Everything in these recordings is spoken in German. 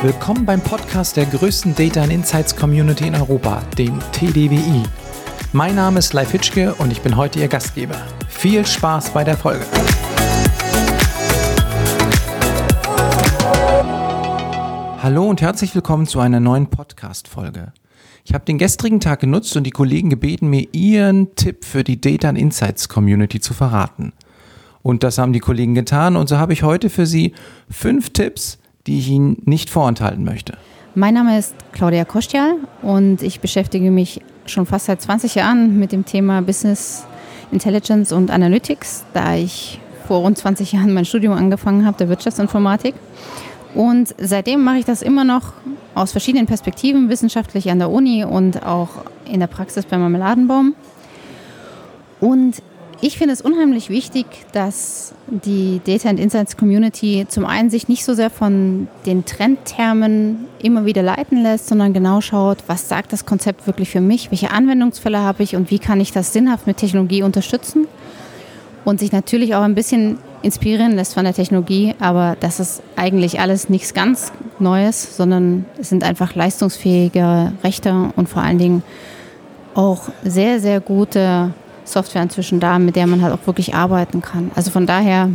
Willkommen beim Podcast der größten Data and Insights Community in Europa, dem TDWI. Mein Name ist Leif Hitschke und ich bin heute Ihr Gastgeber. Viel Spaß bei der Folge. Hallo und herzlich willkommen zu einer neuen Podcast-Folge. Ich habe den gestrigen Tag genutzt und die Kollegen gebeten, mir ihren Tipp für die Data and Insights Community zu verraten. Und das haben die Kollegen getan und so habe ich heute für Sie fünf Tipps, die ich Ihnen nicht vorenthalten möchte. Mein Name ist Claudia Kostial und ich beschäftige mich schon fast seit 20 Jahren mit dem Thema Business Intelligence und Analytics, da ich vor rund 20 Jahren mein Studium angefangen habe, der Wirtschaftsinformatik. Und seitdem mache ich das immer noch aus verschiedenen Perspektiven, wissenschaftlich an der Uni und auch in der Praxis beim Marmeladenbaum. Und ich finde es unheimlich wichtig, dass die Data and Insights Community zum einen sich nicht so sehr von den Trendtermen immer wieder leiten lässt, sondern genau schaut, was sagt das Konzept wirklich für mich, welche Anwendungsfälle habe ich und wie kann ich das sinnhaft mit Technologie unterstützen. Und sich natürlich auch ein bisschen inspirieren lässt von der Technologie, aber das ist eigentlich alles nichts ganz Neues, sondern es sind einfach leistungsfähige Rechte und vor allen Dingen auch sehr, sehr gute Software inzwischen da, mit der man halt auch wirklich arbeiten kann. Also von daher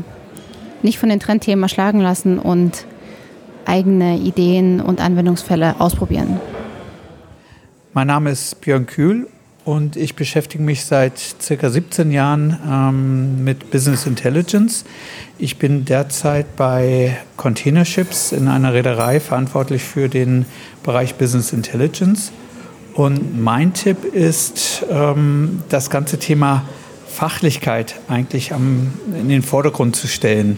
nicht von den Trendthemen erschlagen lassen und eigene Ideen und Anwendungsfälle ausprobieren. Mein Name ist Björn Kühl und ich beschäftige mich seit circa 17 Jahren ähm, mit Business Intelligence. Ich bin derzeit bei Containerships in einer Reederei verantwortlich für den Bereich Business Intelligence. Und mein Tipp ist, ähm, das ganze Thema Fachlichkeit eigentlich am, in den Vordergrund zu stellen.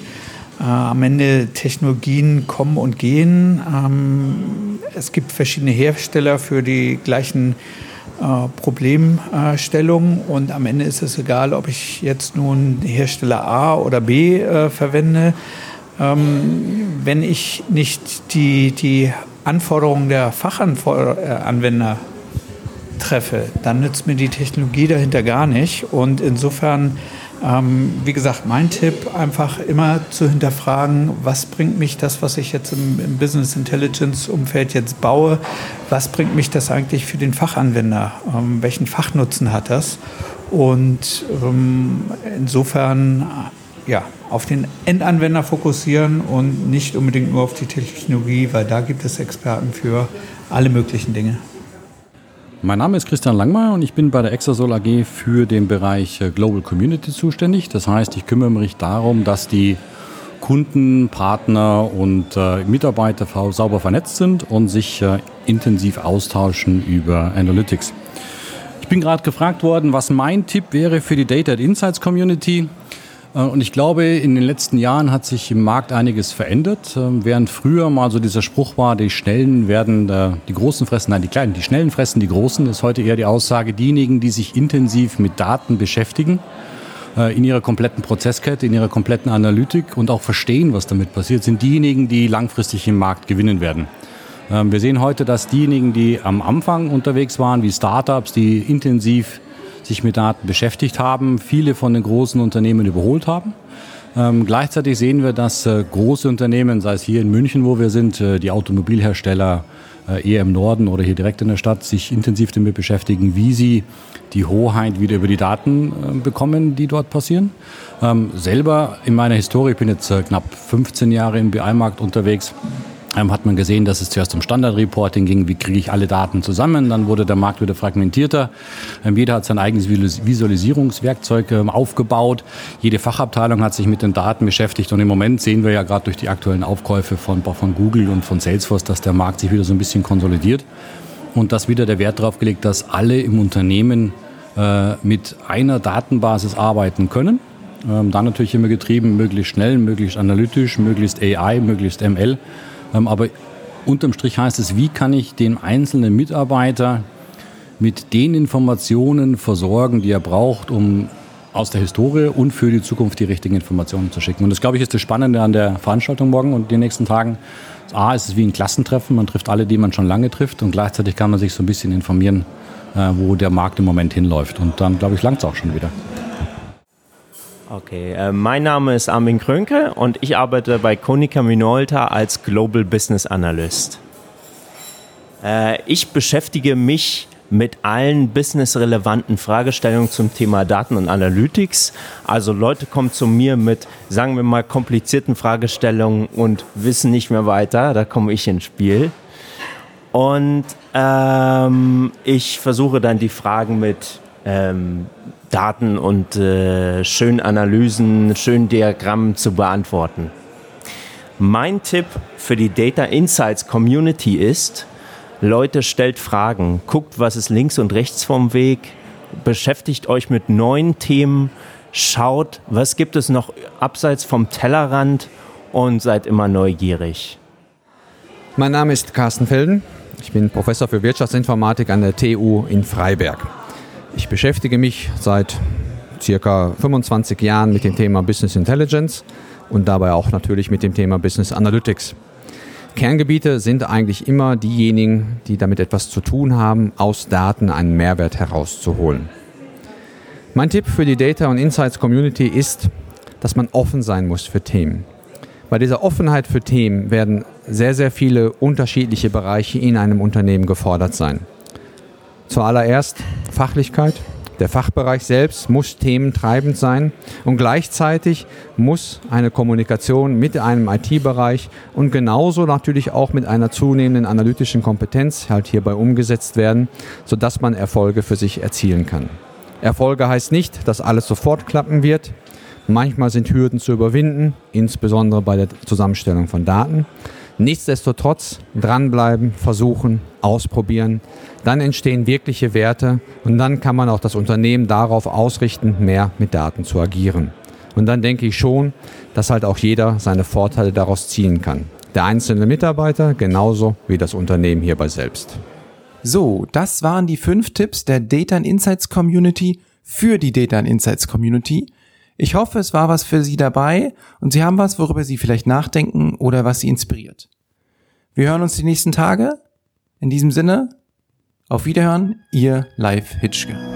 Äh, am Ende Technologien kommen und gehen. Ähm, es gibt verschiedene Hersteller für die gleichen äh, Problemstellungen und am Ende ist es egal, ob ich jetzt nun Hersteller A oder B äh, verwende. Ähm, wenn ich nicht die, die Anforderungen der Fachanwender treffe, dann nützt mir die Technologie dahinter gar nicht. Und insofern, ähm, wie gesagt, mein Tipp, einfach immer zu hinterfragen, was bringt mich das, was ich jetzt im, im Business Intelligence Umfeld jetzt baue, was bringt mich das eigentlich für den Fachanwender? Ähm, welchen Fachnutzen hat das? Und ähm, insofern, ja, auf den Endanwender fokussieren und nicht unbedingt nur auf die Technologie, weil da gibt es Experten für alle möglichen Dinge. Mein Name ist Christian Langmeier und ich bin bei der Exasol AG für den Bereich äh, Global Community zuständig. Das heißt, ich kümmere mich darum, dass die Kunden, Partner und äh, Mitarbeiter sauber vernetzt sind und sich äh, intensiv austauschen über Analytics. Ich bin gerade gefragt worden, was mein Tipp wäre für die Data Insights Community. Äh, und ich glaube, in den letzten Jahren hat sich im Markt einiges verändert. Ähm, während früher mal so dieser Spruch war, die Schnellen werden die Großen fressen, nein, die Kleinen, die Schnellen fressen die Großen, ist heute eher die Aussage, diejenigen, die sich intensiv mit Daten beschäftigen, äh, in ihrer kompletten Prozesskette, in ihrer kompletten Analytik und auch verstehen, was damit passiert, sind diejenigen, die langfristig im Markt gewinnen werden. Ähm, wir sehen heute, dass diejenigen, die am Anfang unterwegs waren, wie Startups, die intensiv sich mit Daten beschäftigt haben, viele von den großen Unternehmen überholt haben. Ähm, gleichzeitig sehen wir, dass äh, große Unternehmen, sei es hier in München, wo wir sind, äh, die Automobilhersteller äh, eher im Norden oder hier direkt in der Stadt, sich intensiv damit beschäftigen, wie sie die Hoheit wieder über die Daten äh, bekommen, die dort passieren. Ähm, selber in meiner Historie, ich bin jetzt äh, knapp 15 Jahre im BI-Markt unterwegs, ähm, hat man gesehen, dass es zuerst um Standardreporting ging, wie kriege ich alle Daten zusammen, dann wurde der Markt wieder fragmentierter. Ähm, jeder hat sein eigenes Visualisierungswerkzeug ähm, aufgebaut, jede Fachabteilung hat sich mit den Daten beschäftigt und im Moment sehen wir ja gerade durch die aktuellen Aufkäufe von, von Google und von Salesforce, dass der Markt sich wieder so ein bisschen konsolidiert und dass wieder der Wert darauf gelegt, dass alle im Unternehmen äh, mit einer Datenbasis arbeiten können. Ähm, dann natürlich immer getrieben, möglichst schnell, möglichst analytisch, möglichst AI, möglichst ML. Ähm, aber unterm Strich heißt es, wie kann ich den einzelnen Mitarbeiter mit den Informationen versorgen, die er braucht, um aus der Historie und für die Zukunft die richtigen Informationen zu schicken. Und das, glaube ich, ist das Spannende an der Veranstaltung morgen und den nächsten Tagen. A, ist es wie ein Klassentreffen, man trifft alle, die man schon lange trifft und gleichzeitig kann man sich so ein bisschen informieren, äh, wo der Markt im Moment hinläuft. Und dann, glaube ich, langt es auch schon wieder. Okay, äh, mein Name ist Armin Krönke und ich arbeite bei Konica Minolta als Global Business Analyst. Äh, ich beschäftige mich mit allen businessrelevanten Fragestellungen zum Thema Daten und Analytics. Also Leute kommen zu mir mit, sagen wir mal, komplizierten Fragestellungen und wissen nicht mehr weiter. Da komme ich ins Spiel. Und ähm, ich versuche dann die Fragen mit ähm, Daten und äh, schönen Analysen, schönen Diagrammen zu beantworten. Mein Tipp für die Data Insights Community ist, Leute, stellt Fragen, guckt, was ist links und rechts vom Weg, beschäftigt euch mit neuen Themen, schaut, was gibt es noch abseits vom Tellerrand und seid immer neugierig. Mein Name ist Carsten Felden. Ich bin Professor für Wirtschaftsinformatik an der TU in Freiberg. Ich beschäftige mich seit circa 25 Jahren mit dem Thema Business Intelligence und dabei auch natürlich mit dem Thema Business Analytics. Kerngebiete sind eigentlich immer diejenigen, die damit etwas zu tun haben, aus Daten einen Mehrwert herauszuholen. Mein Tipp für die Data und Insights Community ist, dass man offen sein muss für Themen. Bei dieser Offenheit für Themen werden sehr, sehr viele unterschiedliche Bereiche in einem Unternehmen gefordert sein. Zuallererst Fachlichkeit, der Fachbereich selbst muss thementreibend sein und gleichzeitig muss eine Kommunikation mit einem IT-Bereich und genauso natürlich auch mit einer zunehmenden analytischen Kompetenz halt hierbei umgesetzt werden, sodass man Erfolge für sich erzielen kann. Erfolge heißt nicht, dass alles sofort klappen wird. Manchmal sind Hürden zu überwinden, insbesondere bei der Zusammenstellung von Daten. Nichtsdestotrotz dranbleiben, versuchen, ausprobieren. Dann entstehen wirkliche Werte und dann kann man auch das Unternehmen darauf ausrichten, mehr mit Daten zu agieren. Und dann denke ich schon, dass halt auch jeder seine Vorteile daraus ziehen kann. Der einzelne Mitarbeiter genauso wie das Unternehmen hierbei selbst. So, das waren die fünf Tipps der Data Insights Community für die Data Insights Community. Ich hoffe, es war was für Sie dabei und Sie haben was, worüber Sie vielleicht nachdenken oder was Sie inspiriert. Wir hören uns die nächsten Tage. In diesem Sinne, auf Wiederhören, Ihr Live Hitschke.